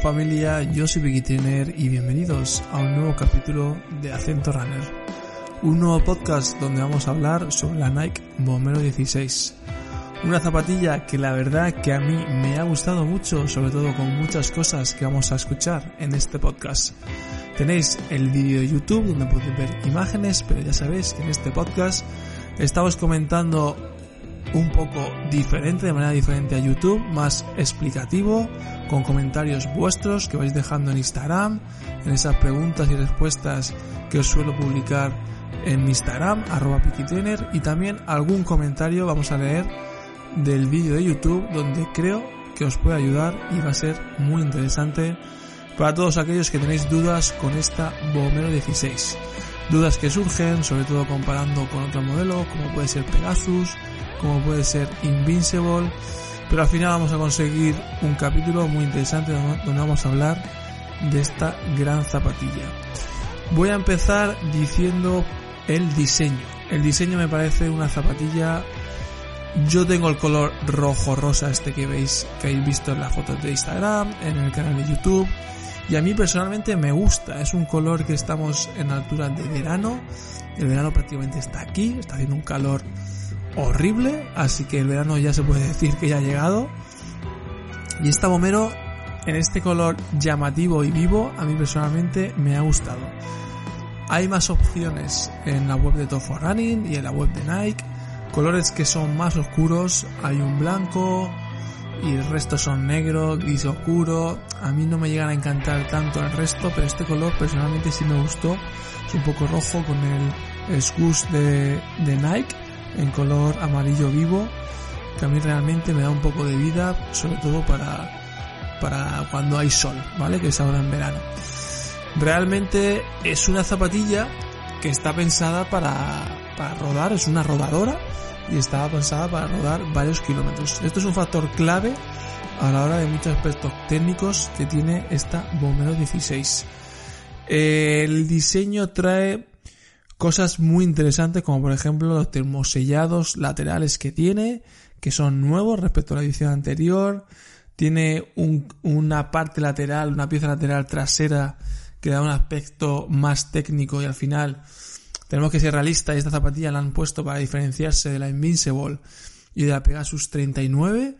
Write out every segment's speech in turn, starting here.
familia, yo soy Vicky y bienvenidos a un nuevo capítulo de Acento Runner. Un nuevo podcast donde vamos a hablar sobre la Nike Bombero 16. Una zapatilla que la verdad que a mí me ha gustado mucho, sobre todo con muchas cosas que vamos a escuchar en este podcast. Tenéis el vídeo de YouTube donde podéis ver imágenes, pero ya sabéis que en este podcast estamos comentando un poco diferente, de manera diferente a YouTube, más explicativo, con comentarios vuestros que vais dejando en Instagram, en esas preguntas y respuestas que os suelo publicar en Instagram, arroba Trainer, y también algún comentario vamos a leer del vídeo de YouTube donde creo que os puede ayudar y va a ser muy interesante para todos aquellos que tenéis dudas con esta Bomero 16. Dudas que surgen, sobre todo comparando con otro modelo, como puede ser Pegasus, como puede ser Invincible, pero al final vamos a conseguir un capítulo muy interesante donde vamos a hablar de esta gran zapatilla. Voy a empezar diciendo el diseño. El diseño me parece una zapatilla. Yo tengo el color rojo rosa este que veis, que habéis visto en las fotos de Instagram, en el canal de YouTube. Y a mí personalmente me gusta. Es un color que estamos en altura de verano. El verano prácticamente está aquí. Está haciendo un calor horrible, así que el verano ya se puede decir que ya ha llegado. Y esta Bomero, en este color llamativo y vivo, a mí personalmente me ha gustado. Hay más opciones en la web de Top Running y en la web de Nike. Colores que son más oscuros, hay un blanco y el resto son negro, gris oscuro. A mí no me llegan a encantar tanto el resto, pero este color personalmente sí me gustó. Es un poco rojo con el swoosh de, de Nike en color amarillo vivo que a mí realmente me da un poco de vida, sobre todo para, para cuando hay sol, ¿vale? Que es ahora en verano. Realmente es una zapatilla que está pensada para, para rodar, es una rodadora y estaba pensada para rodar varios kilómetros. Esto es un factor clave a la hora de muchos aspectos técnicos que tiene esta Bomero 16. El diseño trae Cosas muy interesantes como por ejemplo los termosellados laterales que tiene, que son nuevos respecto a la edición anterior. Tiene una parte lateral, una pieza lateral trasera que da un aspecto más técnico y al final tenemos que ser realistas y esta zapatilla la han puesto para diferenciarse de la Invincible y de la Pegasus 39,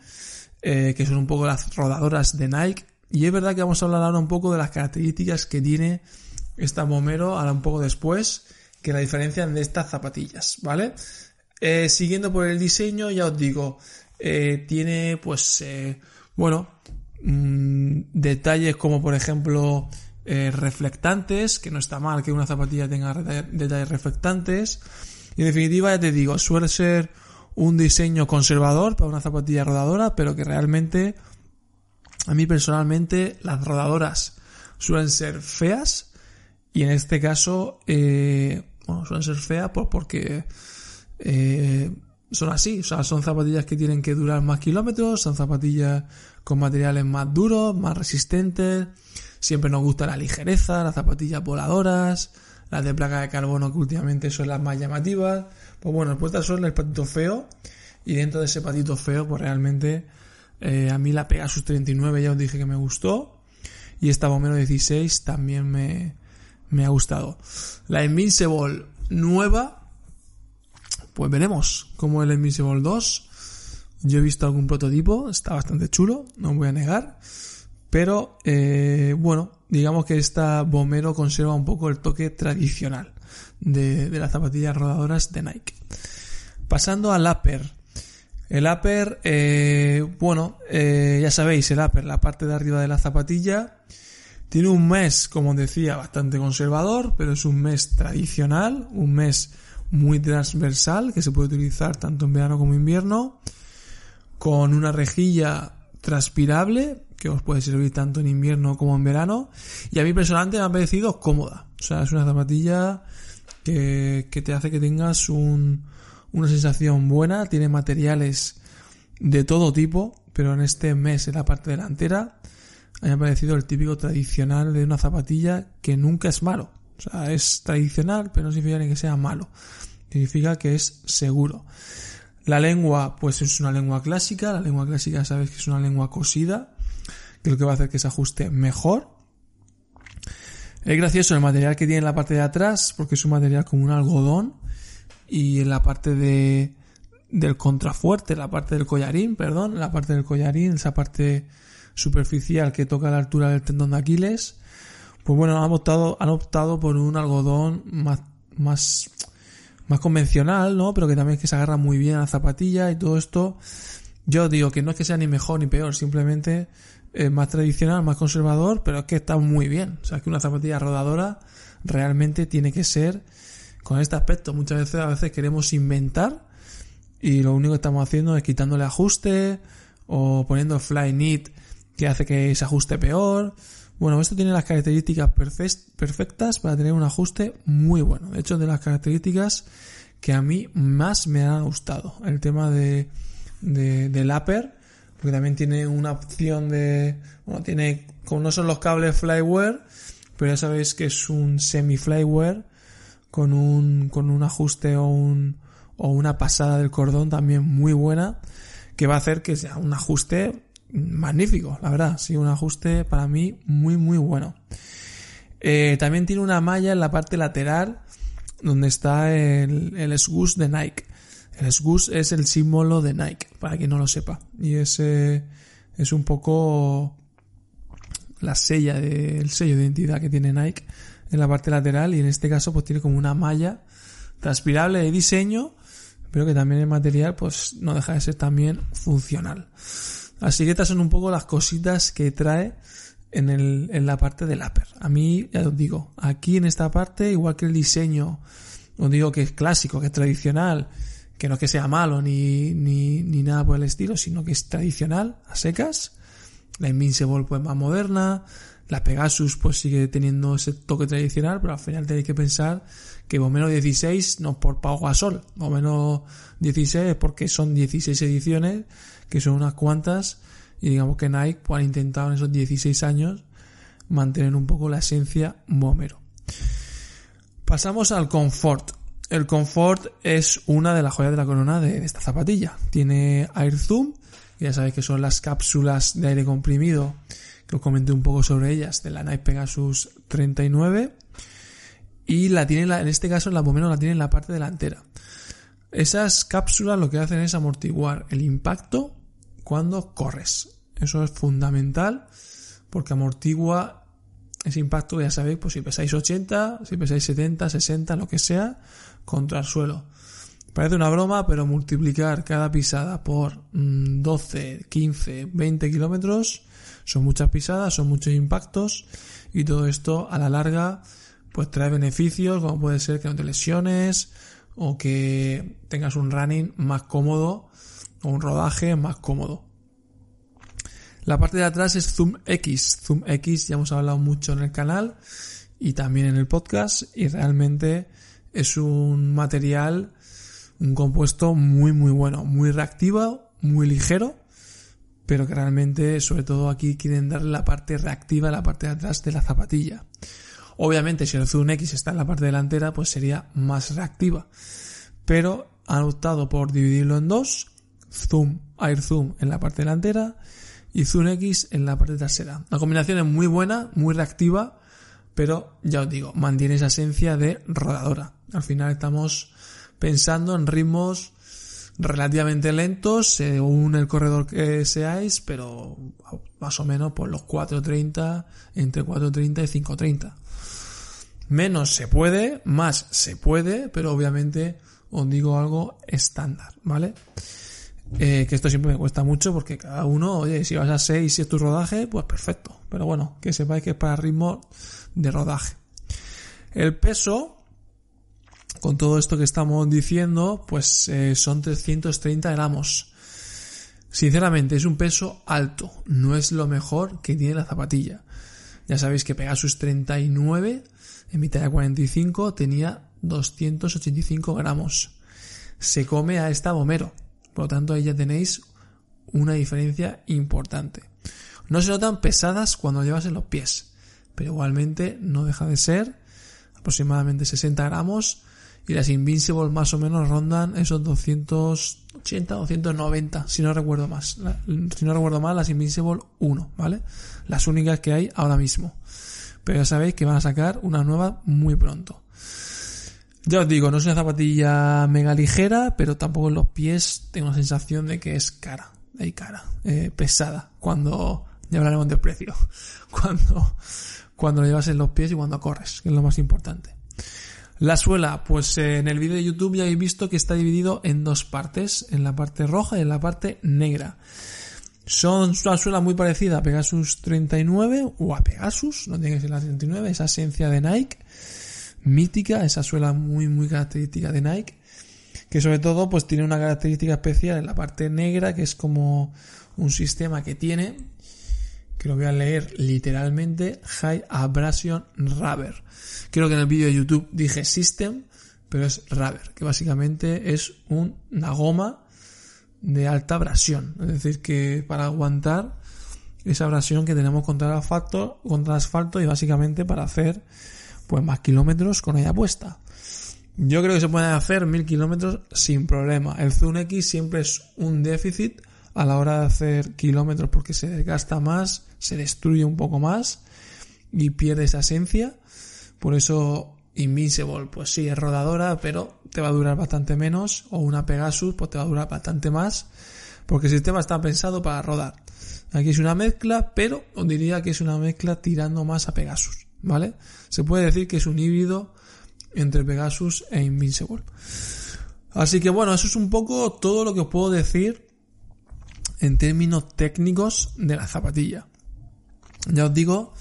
eh, que son un poco las rodadoras de Nike. Y es verdad que vamos a hablar ahora un poco de las características que tiene esta Momero ahora un poco después que la diferencian de estas zapatillas, ¿vale? Eh, siguiendo por el diseño, ya os digo, eh, tiene pues, eh, bueno, mm, detalles como por ejemplo reflectantes, que no está mal que una zapatilla tenga detalles reflectantes. Y en definitiva, ya te digo, suele ser un diseño conservador para una zapatilla rodadora, pero que realmente, a mí personalmente, las rodadoras suelen ser feas. Y en este caso, eh, bueno, suelen ser feas pues porque eh, son así, o sea, son zapatillas que tienen que durar más kilómetros, son zapatillas con materiales más duros, más resistentes, siempre nos gusta la ligereza, las zapatillas voladoras, las de placa de carbono que últimamente son las más llamativas, pues bueno, pues estas son el patito feo y dentro de ese patito feo pues realmente eh, a mí la Pegasus 39 ya os dije que me gustó y esta Bomero 16 también me, me ha gustado. La Invincible nueva, pues veremos cómo el Invincible 2. Yo he visto algún prototipo, está bastante chulo, no voy a negar. Pero, eh, bueno, digamos que esta Bomero conserva un poco el toque tradicional de, las zapatillas rodadoras de Nike. Pasando al upper. El upper, eh, bueno, eh, ya sabéis, el upper, la parte de arriba de la zapatilla, tiene un mes, como decía, bastante conservador, pero es un mes tradicional, un mes muy transversal que se puede utilizar tanto en verano como en invierno, con una rejilla transpirable que os puede servir tanto en invierno como en verano y a mí personalmente me ha parecido cómoda. O sea, es una zapatilla que, que te hace que tengas un, una sensación buena, tiene materiales de todo tipo, pero en este mes en la parte delantera me ha parecido el típico tradicional de una zapatilla que nunca es malo. O sea, es tradicional, pero no significa que sea malo. Significa que es seguro. La lengua, pues es una lengua clásica. La lengua clásica sabes que es una lengua cosida, que lo que va a hacer que se ajuste mejor. Es gracioso el material que tiene en la parte de atrás, porque es un material como un algodón, y en la parte de, del contrafuerte, la parte del collarín, perdón, la parte del collarín, esa parte superficial que toca la altura del tendón de Aquiles, pues bueno, han optado, han optado por un algodón más, más, más convencional, ¿no? Pero que también es que se agarra muy bien a la zapatilla y todo esto. Yo digo que no es que sea ni mejor ni peor, simplemente es más tradicional, más conservador, pero es que está muy bien. O sea, que una zapatilla rodadora realmente tiene que ser con este aspecto. Muchas veces, a veces queremos inventar y lo único que estamos haciendo es quitándole ajuste o poniendo fly knit que hace que se ajuste peor. Bueno, esto tiene las características perfectas para tener un ajuste muy bueno. De hecho, de las características que a mí más me han gustado. El tema de, de del upper, porque también tiene una opción de, bueno, tiene, como no son los cables flyware, pero ya sabéis que es un semi flyware con un, con un ajuste o un, o una pasada del cordón también muy buena, que va a hacer que sea un ajuste magnífico, la verdad, sí, un ajuste para mí muy muy bueno. Eh, también tiene una malla en la parte lateral donde está el, el SGUS de Nike. El SGUS es el símbolo de Nike, para quien no lo sepa. Y ese es un poco la sella de, el sello de identidad que tiene Nike en la parte lateral y en este caso pues tiene como una malla transpirable de diseño pero que también el material pues no deja de ser también funcional. Así que estas son un poco las cositas que trae en, el, en la parte del upper. A mí, ya os digo, aquí en esta parte, igual que el diseño, os digo que es clásico, que es tradicional, que no es que sea malo ni, ni, ni nada por el estilo, sino que es tradicional, a secas. La Invincible pues más moderna, la Pegasus pues sigue teniendo ese toque tradicional, pero al final tenéis que pensar que menos 16 no por Pau Gasol, menos 16 es porque son 16 ediciones que son unas cuantas, y digamos que Nike pues, han intentado en esos 16 años mantener un poco la esencia bomero. Pasamos al confort. El confort es una de las joyas de la corona de esta zapatilla. Tiene Air Zoom, ya sabéis que son las cápsulas de aire comprimido, que os comenté un poco sobre ellas, de la Nike Pegasus 39. Y la tiene, en este caso, la bomero la tiene en la parte delantera. Esas cápsulas lo que hacen es amortiguar el impacto cuando corres. Eso es fundamental porque amortigua ese impacto, ya sabéis, pues si pesáis 80, si pesáis 70, 60, lo que sea, contra el suelo. Parece una broma, pero multiplicar cada pisada por 12, 15, 20 kilómetros son muchas pisadas, son muchos impactos y todo esto a la larga pues trae beneficios como puede ser que no te lesiones o que tengas un running más cómodo un rodaje más cómodo. La parte de atrás es Zoom X. Zoom X ya hemos hablado mucho en el canal y también en el podcast y realmente es un material, un compuesto muy muy bueno, muy reactivo, muy ligero, pero que realmente sobre todo aquí quieren darle la parte reactiva la parte de atrás de la zapatilla. Obviamente si el Zoom X está en la parte delantera pues sería más reactiva, pero han optado por dividirlo en dos Zoom, Air Zoom en la parte delantera y Zoom X en la parte trasera. La combinación es muy buena, muy reactiva, pero ya os digo, mantiene esa esencia de rodadora. Al final estamos pensando en ritmos relativamente lentos según el corredor que seáis, pero más o menos por los 4.30, entre 4.30 y 5.30. Menos se puede, más se puede, pero obviamente os digo algo estándar, ¿vale? Eh, que esto siempre me cuesta mucho porque cada uno, oye, si vas a 6 y es tu rodaje, pues perfecto. Pero bueno, que sepáis que es para ritmo de rodaje. El peso, con todo esto que estamos diciendo, pues eh, son 330 gramos. Sinceramente, es un peso alto. No es lo mejor que tiene la zapatilla. Ya sabéis que Pegasus 39 en mitad de 45 tenía 285 gramos. Se come a esta bomero. Por lo tanto, ahí ya tenéis una diferencia importante. No se notan pesadas cuando llevas en los pies, pero igualmente no deja de ser aproximadamente 60 gramos y las Invincible más o menos rondan esos 280, 290, si no recuerdo más. Si no recuerdo mal, las Invincible 1, ¿vale? Las únicas que hay ahora mismo. Pero ya sabéis que van a sacar una nueva muy pronto. Ya os digo, no es una zapatilla mega ligera, pero tampoco en los pies tengo la sensación de que es cara, hay cara, eh, pesada, cuando, ya hablaremos del precio, cuando, cuando lo llevas en los pies y cuando corres, que es lo más importante. La suela, pues eh, en el vídeo de YouTube ya habéis visto que está dividido en dos partes, en la parte roja y en la parte negra. Son una suela muy parecida a Pegasus 39 o a Pegasus, no tiene que ser la 39, esa esencia de Nike, mítica, esa suela muy muy característica de Nike, que sobre todo pues tiene una característica especial en la parte negra que es como un sistema que tiene, que lo voy a leer literalmente, High Abrasion Rubber. Creo que en el vídeo de YouTube dije System, pero es Rubber, que básicamente es una goma de alta abrasión. Es decir, que para aguantar esa abrasión que tenemos contra asfalto, contra el asfalto y básicamente para hacer pues más kilómetros con ella puesta. Yo creo que se pueden hacer mil kilómetros sin problema. El Zoom X siempre es un déficit a la hora de hacer kilómetros porque se desgasta más, se destruye un poco más y pierde esa esencia. Por eso Invincible, pues sí, es rodadora, pero te va a durar bastante menos. O una Pegasus, pues te va a durar bastante más. Porque el sistema está pensado para rodar. Aquí es una mezcla, pero os diría que es una mezcla tirando más a Pegasus, ¿vale? Se puede decir que es un híbrido entre Pegasus e Invincible. Así que bueno, eso es un poco todo lo que os puedo decir en términos técnicos de la zapatilla. Ya os digo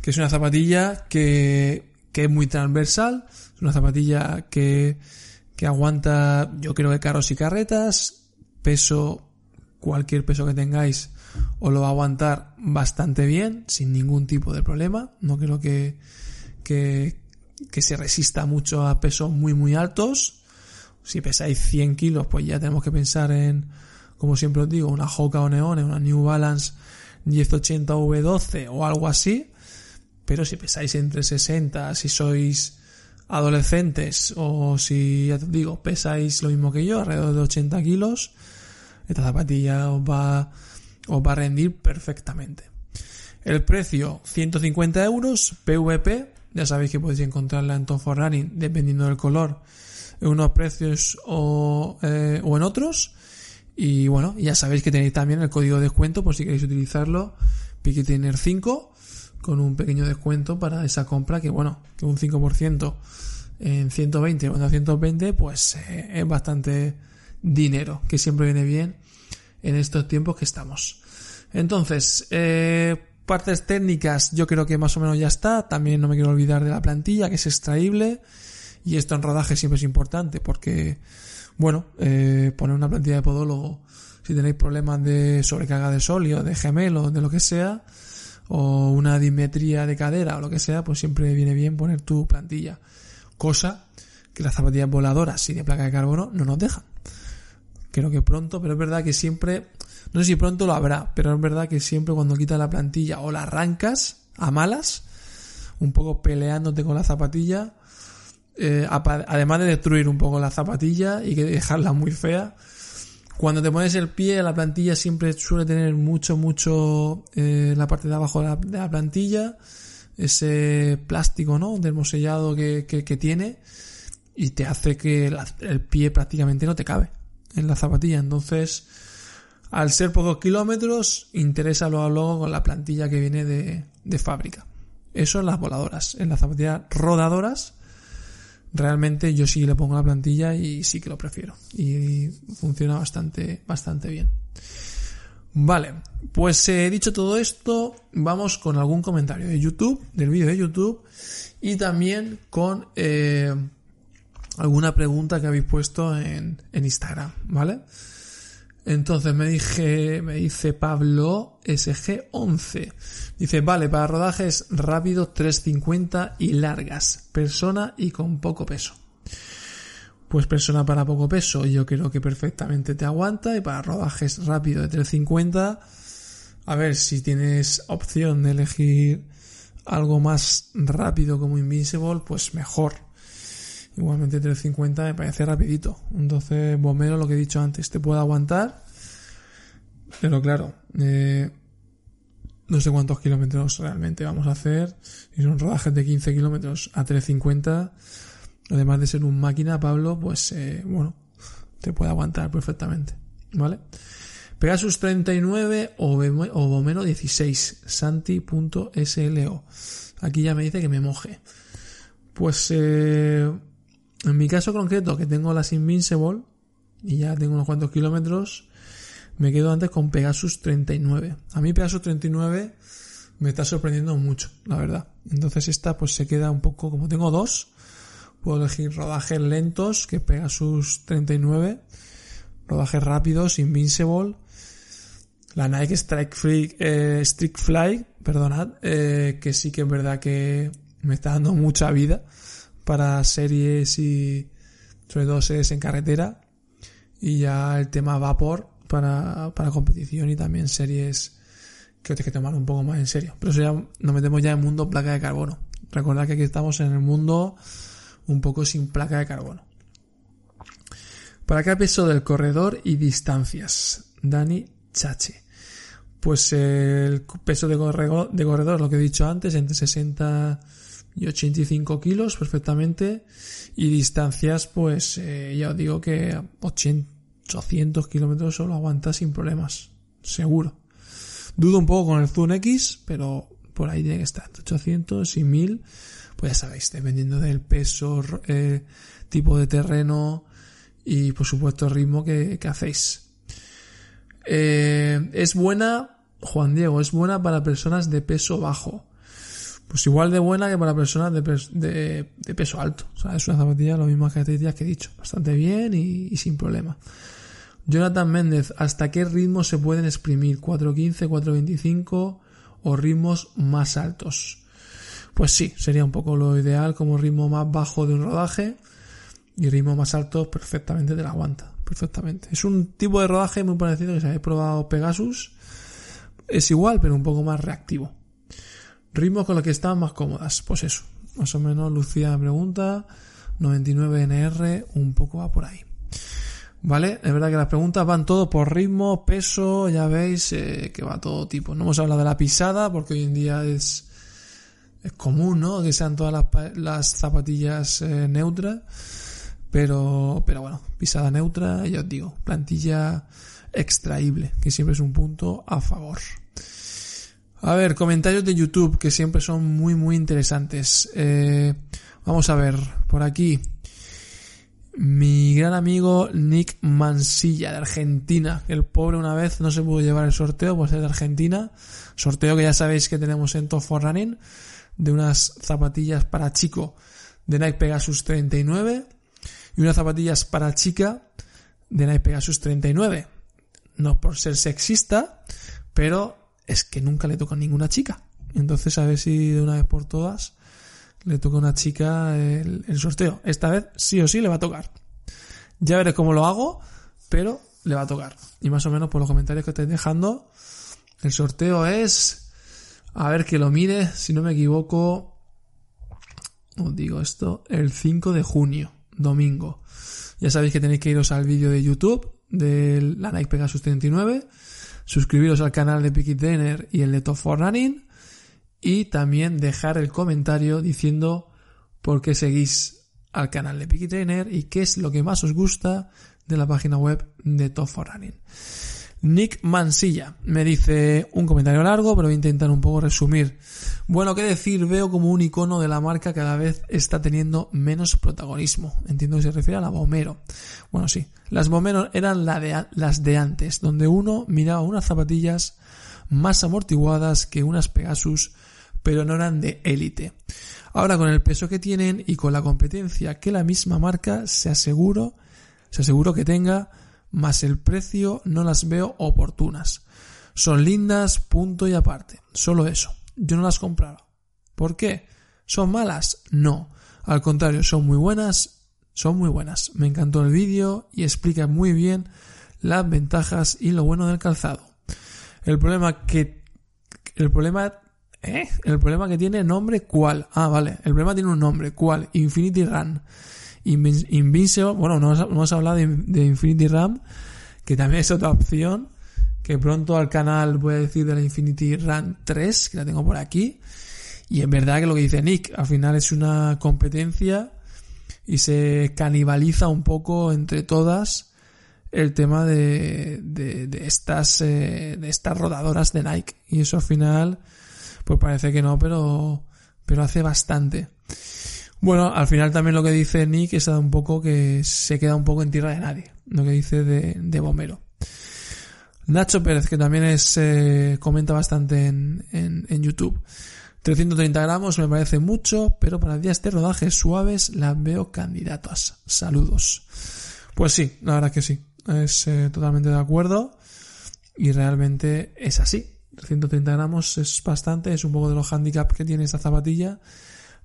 que es una zapatilla que, que es muy transversal, es una zapatilla que, que aguanta, yo creo que carros y carretas, peso, cualquier peso que tengáis, os lo va a aguantar bastante bien, sin ningún tipo de problema. No creo que, que, que se resista mucho a pesos muy muy altos. Si pesáis 100 kilos, pues ya tenemos que pensar en, como siempre os digo, una Hoka o Neone, una New Balance 1080 V12 o algo así. Pero si pesáis entre 60, si sois adolescentes o si, ya te digo, pesáis lo mismo que yo, alrededor de 80 kilos, esta zapatilla os va, os va a rendir perfectamente. El precio, 150 euros, PVP, ya sabéis que podéis encontrarla en Tom for Running dependiendo del color, en unos precios o, eh, o en otros. Y bueno, ya sabéis que tenéis también el código de descuento por si queréis utilizarlo, Piquetiner 5, con un pequeño descuento para esa compra que bueno, que un 5% en 120 o en 220 pues eh, es bastante dinero, que siempre viene bien en estos tiempos que estamos. Entonces, eh, partes técnicas yo creo que más o menos ya está. También no me quiero olvidar de la plantilla que es extraíble. Y esto en rodaje siempre es importante porque bueno, eh, poner una plantilla de podólogo si tenéis problemas de sobrecarga de sólido, de gemelo, de lo que sea, o una dimetría de cadera o lo que sea, pues siempre viene bien poner tu plantilla. Cosa que las zapatillas voladoras y de placa de carbono no nos dejan. Creo que pronto, pero es verdad que siempre, no sé si pronto lo habrá, pero es verdad que siempre cuando quitas la plantilla o la arrancas a malas, un poco peleándote con la zapatilla, eh, además de destruir un poco la zapatilla y dejarla muy fea, cuando te pones el pie, la plantilla siempre suele tener mucho, mucho eh, la parte de abajo de la, plantilla, ese plástico, ¿no? Dermosellado que, que, que tiene y te hace que el pie prácticamente no te cabe en la zapatilla. Entonces, al ser pocos kilómetros, interesa luego con la plantilla que viene de, de fábrica. Eso en las voladoras. En las zapatillas rodadoras, realmente yo sí le pongo la plantilla y sí que lo prefiero. Y funciona bastante, bastante bien. Vale, pues he dicho todo esto, vamos con algún comentario de YouTube, del vídeo de YouTube, y también con eh, alguna pregunta que habéis puesto en, en Instagram, ¿vale? Entonces me dije, me dice Pablo SG11. Dice, vale, para rodajes rápidos 350 y largas, persona y con poco peso. Pues persona para poco peso, yo creo que perfectamente te aguanta y para rodajes rápidos de 350, a ver si tienes opción de elegir algo más rápido como Invincible, pues mejor. Igualmente 350 me parece rapidito. Entonces, Bomero, lo que he dicho antes, te puede aguantar. Pero claro, eh, no sé cuántos kilómetros realmente vamos a hacer. Si son rodajes de 15 kilómetros a 350, además de ser un máquina, Pablo, pues eh, bueno, te puede aguantar perfectamente. ¿Vale? Pegasus 39 o, o Bomero 16, santi.slo. Aquí ya me dice que me moje. Pues eh, en mi caso concreto, que tengo las Invincible y ya tengo unos cuantos kilómetros, me quedo antes con Pegasus 39. A mí Pegasus 39 me está sorprendiendo mucho, la verdad. Entonces esta pues se queda un poco, como tengo dos, puedo elegir rodajes lentos, que Pegasus 39, rodajes rápidos, Invincible, la Nike Strike Free, eh, Fly, perdonad, eh, que sí que es verdad que me está dando mucha vida para series y sobre todo series en carretera y ya el tema vapor para, para competición y también series que hay que tomar un poco más en serio. Pero eso ya nos metemos ya en el mundo placa de carbono. Recordad que aquí estamos en el mundo un poco sin placa de carbono. ¿Para qué peso del corredor y distancias? Dani Chache. Pues el peso de corredor, de corredor, lo que he dicho antes, entre 60 y 85 kilos perfectamente. Y distancias, pues eh, ya os digo que 800 kilómetros solo aguanta sin problemas. Seguro. Dudo un poco con el Zoom X, pero por ahí tiene que estar. 800 y 1000, pues ya sabéis, dependiendo del peso, eh, tipo de terreno y por supuesto el ritmo que, que hacéis. Eh, es buena Juan Diego, es buena para personas de peso bajo. Pues igual de buena que para personas de, peso alto. O sea, es una zapatilla, lo mismas características que he dicho. Bastante bien y, sin problema. Jonathan Méndez, ¿hasta qué ritmo se pueden exprimir? ¿4.15, 4.25 o ritmos más altos? Pues sí, sería un poco lo ideal como ritmo más bajo de un rodaje y ritmo más alto perfectamente te la aguanta. Perfectamente. Es un tipo de rodaje muy parecido que se habéis probado Pegasus es igual, pero un poco más reactivo. Ritmos con los que están más cómodas. Pues eso. Más o menos Lucía pregunta. 99NR, un poco va por ahí. ¿Vale? Es verdad que las preguntas van todo por ritmo, peso, ya veis eh, que va todo tipo. No hemos hablado de la pisada porque hoy en día es, es común, ¿no? Que sean todas las, las zapatillas eh, neutras. Pero, pero bueno, pisada neutra, ya os digo, plantilla extraíble, que siempre es un punto a favor. A ver, comentarios de YouTube que siempre son muy muy interesantes. Eh, vamos a ver, por aquí. Mi gran amigo Nick Mansilla de Argentina. El pobre una vez no se pudo llevar el sorteo por ser de Argentina. Sorteo que ya sabéis que tenemos en Top for Running. De unas zapatillas para chico de Nike Pegasus 39. Y unas zapatillas para chica de Nike Pegasus 39 no por ser sexista, pero es que nunca le toca a ninguna chica. Entonces a ver si de una vez por todas le toca a una chica el, sorteo. Esta vez sí o sí le va a tocar. Ya veré cómo lo hago, pero le va a tocar. Y más o menos por los comentarios que estáis dejando, el sorteo es, a ver que lo mire, si no me equivoco, os digo esto, el 5 de junio, domingo. Ya sabéis que tenéis que iros al vídeo de YouTube de la Nike Pegasus 39, suscribiros al canal de Picky y el de Top for Running y también dejar el comentario diciendo por qué seguís al canal de Picky y qué es lo que más os gusta de la página web de Top for Running. Nick Mansilla me dice un comentario largo, pero voy a intentar un poco resumir. Bueno, qué decir, veo como un icono de la marca cada vez está teniendo menos protagonismo. Entiendo que se refiere a la Bomero. Bueno, sí, las Bomero eran las de antes, donde uno miraba unas zapatillas más amortiguadas que unas Pegasus, pero no eran de élite. Ahora con el peso que tienen y con la competencia que la misma marca se aseguro, se aseguro que tenga, más el precio no las veo oportunas. Son lindas, punto y aparte. Solo eso. Yo no las compraba. ¿Por qué? ¿Son malas? No. Al contrario, son muy buenas. Son muy buenas. Me encantó el vídeo y explica muy bien las ventajas y lo bueno del calzado. El problema que... El problema... ¿Eh? El problema que tiene nombre cuál. Ah, vale. El problema tiene un nombre. ¿Cuál? Infinity Run. Invincible, bueno, no hemos hablado de, de Infinity Ram, que también es otra opción, que pronto al canal voy a decir de la Infinity Ram 3, que la tengo por aquí. Y en verdad que lo que dice Nick, al final es una competencia y se canibaliza un poco entre todas el tema de, de, estas eh, de estas rodadoras de Nike y eso al final pues parece que no pero pero hace bastante bueno al final también lo que dice Nick es un poco que se queda un poco en tierra de nadie lo que dice de, de Bomero Nacho Pérez que también es eh, comenta bastante en, en, en YouTube 330 gramos me parece mucho, pero para días de rodaje suaves las veo candidatas. Saludos. Pues sí, la verdad que sí. Es eh, totalmente de acuerdo. Y realmente es así. 330 gramos es bastante, es un poco de los handicaps que tiene esta zapatilla,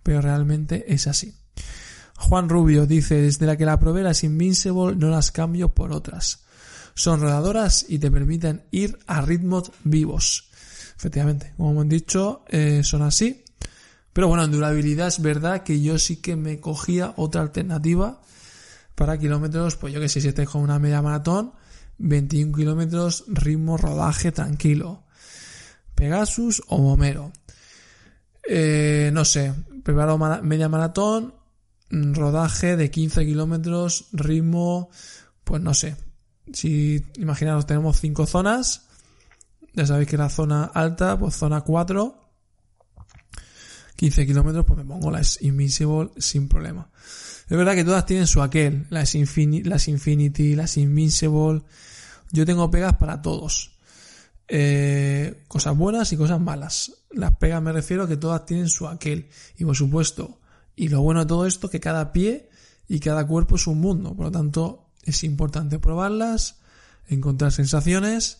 pero realmente es así. Juan Rubio dice, desde la que la probé las Invincible no las cambio por otras. Son rodadoras y te permiten ir a ritmos vivos. Efectivamente, como hemos dicho, eh, son así. Pero bueno, en durabilidad es verdad que yo sí que me cogía otra alternativa para kilómetros, pues yo que sé, si estáis con una media maratón, 21 kilómetros, ritmo, rodaje, tranquilo. Pegasus o Momero. Eh, no sé, preparo media maratón, rodaje de 15 kilómetros, ritmo, pues no sé. Si imaginaros, tenemos cinco zonas, ya sabéis que la zona alta, pues zona 4, 15 kilómetros, pues me pongo las Invincible sin problema. Es verdad que todas tienen su aquel, las, las Infinity, las Invincible. Yo tengo pegas para todos. Eh, cosas buenas y cosas malas. Las pegas me refiero a que todas tienen su aquel. Y por supuesto, y lo bueno de todo esto, que cada pie y cada cuerpo es un mundo. Por lo tanto, es importante probarlas, encontrar sensaciones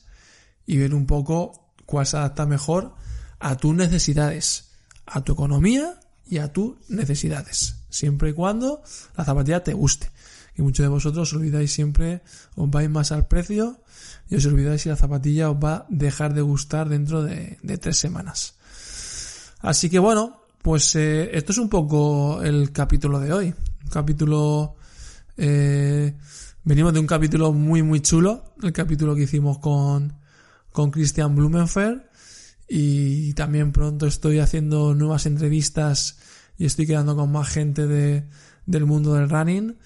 y ver un poco cuál se adapta mejor a tus necesidades, a tu economía y a tus necesidades. Siempre y cuando la zapatilla te guste. Y muchos de vosotros os olvidáis siempre, os vais más al precio y os olvidáis si la zapatilla os va a dejar de gustar dentro de, tres semanas. Así que bueno, pues eh, esto es un poco el capítulo de hoy. Un capítulo... Eh, venimos de un capítulo muy muy chulo, el capítulo que hicimos con, con Christian Blumenfeld y también pronto estoy haciendo nuevas entrevistas y estoy quedando con más gente de, del mundo del running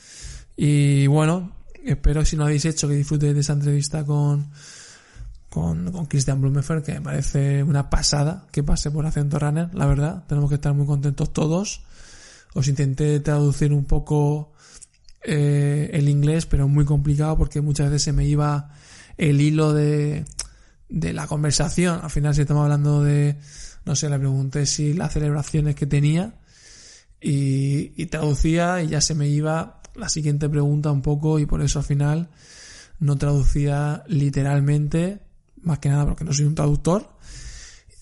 y bueno, espero si no habéis hecho que disfrutéis de esa entrevista con, con, con Christian Blumenfeld, que me parece una pasada que pase por Acento Runner, la verdad, tenemos que estar muy contentos todos. Os intenté traducir un poco eh, el inglés, pero muy complicado porque muchas veces se me iba el hilo de, de la conversación. Al final, si estamos hablando de, no sé, le pregunté si las celebraciones que tenía y, y traducía y ya se me iba la siguiente pregunta un poco y por eso al final no traducía literalmente, más que nada porque no soy un traductor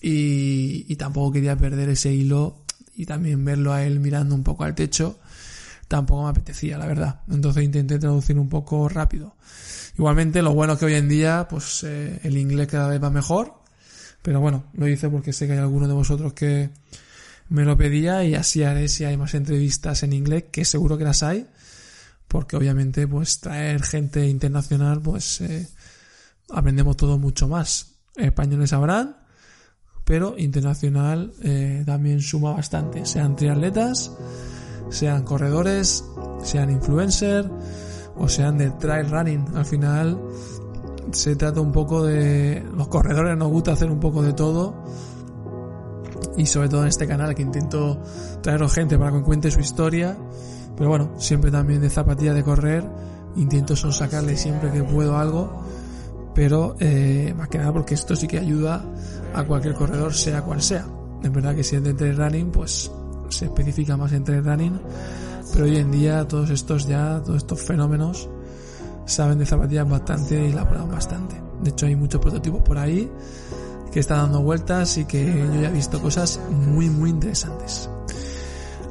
y, y tampoco quería perder ese hilo y también verlo a él mirando un poco al techo tampoco me apetecía, la verdad. Entonces intenté traducir un poco rápido. Igualmente, lo bueno es que hoy en día, pues eh, el inglés cada vez va mejor. Pero bueno, lo hice porque sé que hay alguno de vosotros que me lo pedía y así haré si hay más entrevistas en inglés, que seguro que las hay. Porque obviamente, pues traer gente internacional, pues eh, aprendemos todo mucho más. Españoles sabrán, pero internacional eh, también suma bastante. Sean triatletas, sean corredores, sean influencers o sean de trail running. Al final se trata un poco de... Los corredores nos gusta hacer un poco de todo y sobre todo en este canal que intento traeros gente para que cuente su historia. Pero bueno, siempre también de zapatilla de correr. Intento sacarle siempre que puedo algo. Pero eh, más que nada porque esto sí que ayuda a cualquier corredor, sea cual sea. Es verdad que si es de trail running, pues se especifica más en trail running, pero hoy en día todos estos ya, todos estos fenómenos saben de zapatillas bastante y la bastante. De hecho hay muchos prototipos por ahí que están dando vueltas y que yo ya he visto cosas muy muy interesantes.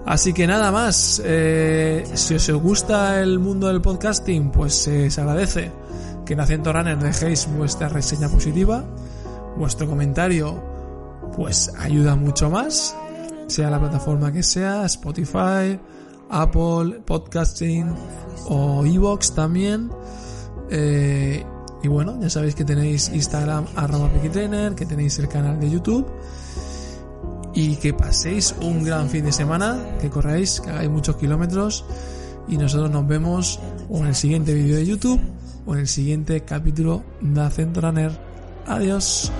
Así que nada más, eh, si os gusta el mundo del podcasting, pues eh, se agradece que en Acento Runner dejéis vuestra reseña positiva, vuestro comentario pues ayuda mucho más sea la plataforma que sea, Spotify, Apple, Podcasting o Evox también. Eh, y bueno, ya sabéis que tenéis Instagram arroba Trainer, que tenéis el canal de YouTube. Y que paséis un gran fin de semana, que corráis, que hagáis muchos kilómetros. Y nosotros nos vemos en el siguiente vídeo de YouTube o en el siguiente capítulo de Acento Runner. Adiós.